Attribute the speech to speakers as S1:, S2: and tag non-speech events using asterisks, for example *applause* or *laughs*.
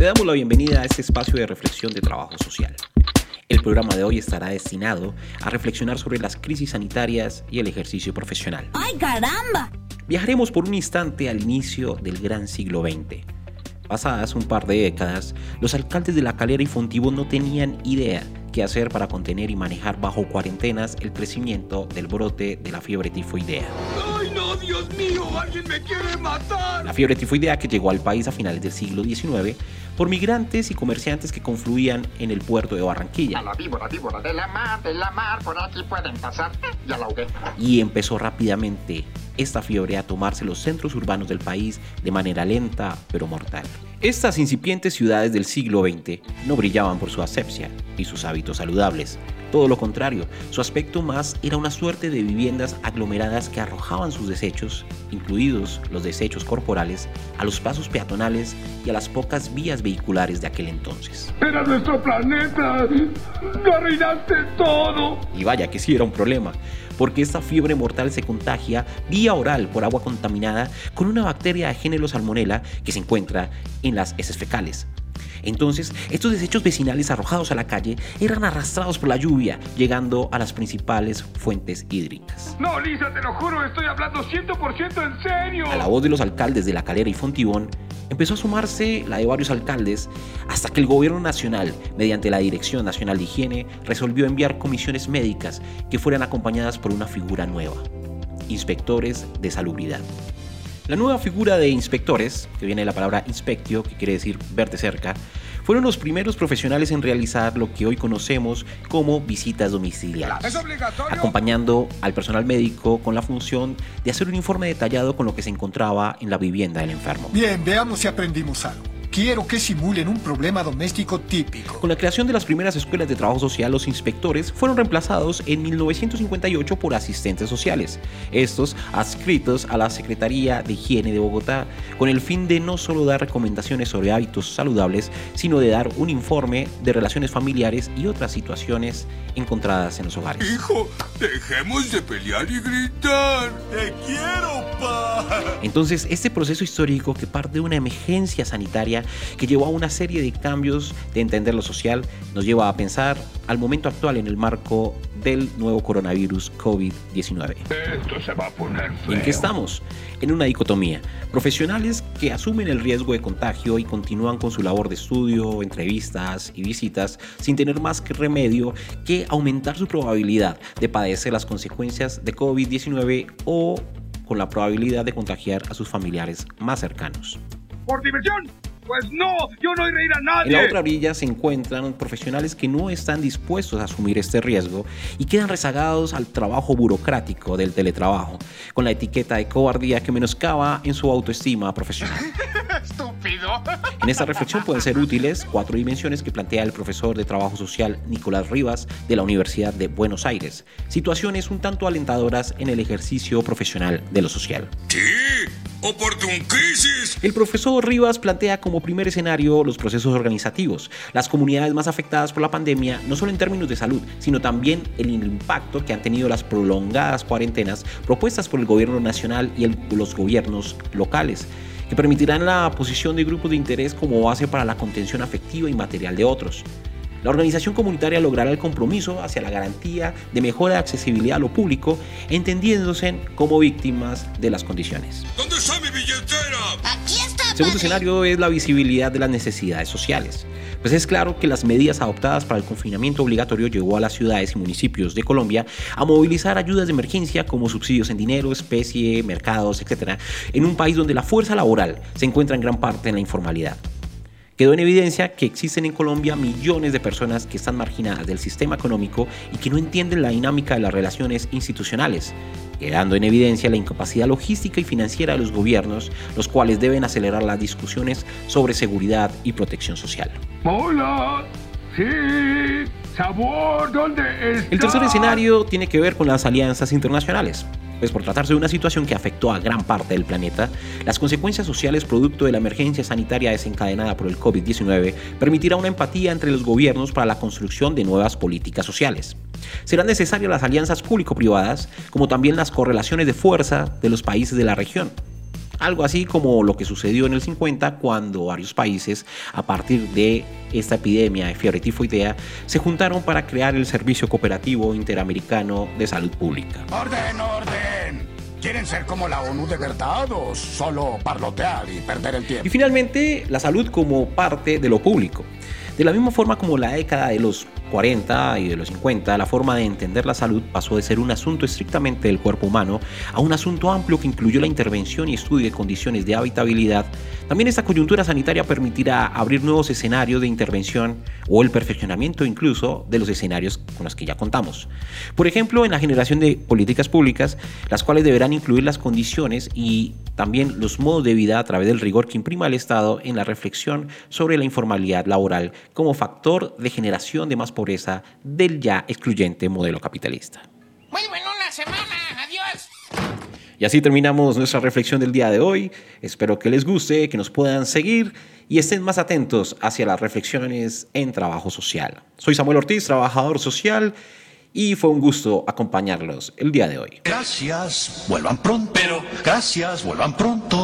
S1: Te damos la bienvenida a este espacio de reflexión de trabajo social. El programa de hoy estará destinado a reflexionar sobre las crisis sanitarias y el ejercicio profesional.
S2: ¡Ay, caramba!
S1: Viajaremos por un instante al inicio del gran siglo XX. Pasadas un par de décadas, los alcaldes de La Calera y Fontibón no tenían idea qué hacer para contener y manejar bajo cuarentenas el crecimiento del brote de la fiebre tifoidea.
S3: ¡Ay, no, Dios mío! ¡Alguien me quiere matar!
S1: La fiebre tifoidea que llegó al país a finales del siglo XIX por migrantes y comerciantes que confluían en el puerto de Barranquilla.
S4: A la víbora, víbora de la mar, de la mar, por aquí pueden pasar. Ya la ahogué.
S1: Y empezó rápidamente esta fiebre a tomarse los centros urbanos del país de manera lenta pero mortal. Estas incipientes ciudades del siglo XX no brillaban por su asepsia y sus hábitos saludables. Todo lo contrario, su aspecto más era una suerte de viviendas aglomeradas que arrojaban sus desechos, incluidos los desechos corporales, a los pasos peatonales y a las pocas vías vehiculares de aquel entonces.
S3: ¡Era nuestro planeta! ¡Lo arruinaste todo!
S1: Y vaya que sí era un problema, porque esta fiebre mortal se contagia vía oral por agua contaminada con una bacteria de género salmonella que se encuentra en las heces fecales. Entonces, estos desechos vecinales arrojados a la calle eran arrastrados por la lluvia, llegando a las principales fuentes hídricas.
S3: No, Lisa, te lo juro, estoy hablando 100% en serio.
S1: A la voz de los alcaldes de La Calera y Fontibón, empezó a sumarse la de varios alcaldes hasta que el gobierno nacional, mediante la Dirección Nacional de Higiene, resolvió enviar comisiones médicas que fueran acompañadas por una figura nueva, inspectores de salubridad. La nueva figura de inspectores, que viene de la palabra inspectio, que quiere decir ver de cerca, fueron los primeros profesionales en realizar lo que hoy conocemos como visitas domiciliarias, acompañando al personal médico con la función de hacer un informe detallado con lo que se encontraba en la vivienda del enfermo.
S5: Bien, veamos si aprendimos algo. Quiero que simulen un problema doméstico típico.
S1: Con la creación de las primeras escuelas de trabajo social, los inspectores fueron reemplazados en 1958 por asistentes sociales, estos adscritos a la Secretaría de Higiene de Bogotá, con el fin de no solo dar recomendaciones sobre hábitos saludables, sino de dar un informe de relaciones familiares y otras situaciones encontradas en los hogares.
S3: Hijo, dejemos de pelear y gritar.
S5: ¡Te quiero, pa!
S1: Entonces, este proceso histórico que parte de una emergencia sanitaria que llevó a una serie de cambios de entender lo social, nos lleva a pensar al momento actual en el marco del nuevo coronavirus COVID-19.
S3: Esto se va a poner feo.
S1: ¿En qué estamos? En una dicotomía. Profesionales que asumen el riesgo de contagio y continúan con su labor de estudio, entrevistas y visitas sin tener más que remedio que aumentar su probabilidad de padecer las consecuencias de COVID-19 o con la probabilidad de contagiar a sus familiares más cercanos.
S3: ¿Por diversión? Pues no, yo no iré a ir a
S1: En
S3: nadie.
S1: la otra orilla se encuentran profesionales que no están dispuestos a asumir este riesgo y quedan rezagados al trabajo burocrático del teletrabajo, con la etiqueta de cobardía que menoscaba en su autoestima profesional. *laughs*
S4: Estúpido.
S1: En esta reflexión pueden ser útiles cuatro dimensiones que plantea el profesor de trabajo social Nicolás Rivas de la Universidad de Buenos Aires, situaciones un tanto alentadoras en el ejercicio profesional de lo social.
S3: Sí,
S1: El profesor Rivas plantea como primer escenario los procesos organizativos, las comunidades más afectadas por la pandemia, no solo en términos de salud, sino también el impacto que han tenido las prolongadas cuarentenas propuestas por el gobierno nacional y los gobiernos locales que permitirán la posición de grupos de interés como base para la contención afectiva y material de otros. La organización comunitaria logrará el compromiso hacia la garantía de mejora de accesibilidad a lo público, entendiéndose como víctimas de las condiciones.
S3: ¿Dónde está mi billetera?
S2: Aquí está,
S1: El segundo escenario es la visibilidad de las necesidades sociales. Pues es claro que las medidas adoptadas para el confinamiento obligatorio llevó a las ciudades y municipios de Colombia a movilizar ayudas de emergencia como subsidios en dinero, especie, mercados, etc., en un país donde la fuerza laboral se encuentra en gran parte en la informalidad. Quedó en evidencia que existen en Colombia millones de personas que están marginadas del sistema económico y que no entienden la dinámica de las relaciones institucionales, quedando en evidencia la incapacidad logística y financiera de los gobiernos, los cuales deben acelerar las discusiones sobre seguridad y protección social.
S3: Hola. Sí. Sabor, ¿dónde está?
S1: El tercer escenario tiene que ver con las alianzas internacionales. Pues por tratarse de una situación que afectó a gran parte del planeta, las consecuencias sociales producto de la emergencia sanitaria desencadenada por el COVID-19 permitirá una empatía entre los gobiernos para la construcción de nuevas políticas sociales. Serán necesarias las alianzas público-privadas, como también las correlaciones de fuerza de los países de la región. Algo así como lo que sucedió en el 50 cuando varios países, a partir de esta epidemia de fiebre tifoidea, se juntaron para crear el Servicio Cooperativo Interamericano de Salud Pública.
S2: ¡Orden, orden! ¿Quieren ser como la ONU de verdad o solo parlotear y perder el tiempo?
S1: Y finalmente, la salud como parte de lo público. De la misma forma como la década de los 40 y de los 50, la forma de entender la salud pasó de ser un asunto estrictamente del cuerpo humano a un asunto amplio que incluyó la intervención y estudio de condiciones de habitabilidad. También esta coyuntura sanitaria permitirá abrir nuevos escenarios de intervención o el perfeccionamiento incluso de los escenarios con los que ya contamos. Por ejemplo, en la generación de políticas públicas, las cuales deberán incluir las condiciones y también los modos de vida a través del rigor que imprima el Estado en la reflexión sobre la informalidad laboral como factor de generación de más pobreza del ya excluyente modelo capitalista.
S4: Muy buena la semana. Adiós.
S1: Y así terminamos nuestra reflexión del día de hoy. Espero que les guste, que nos puedan seguir y estén más atentos hacia las reflexiones en trabajo social. Soy Samuel Ortiz, trabajador social, y fue un gusto acompañarlos el día de hoy.
S2: Gracias, vuelvan pronto. Pero gracias, vuelvan pronto.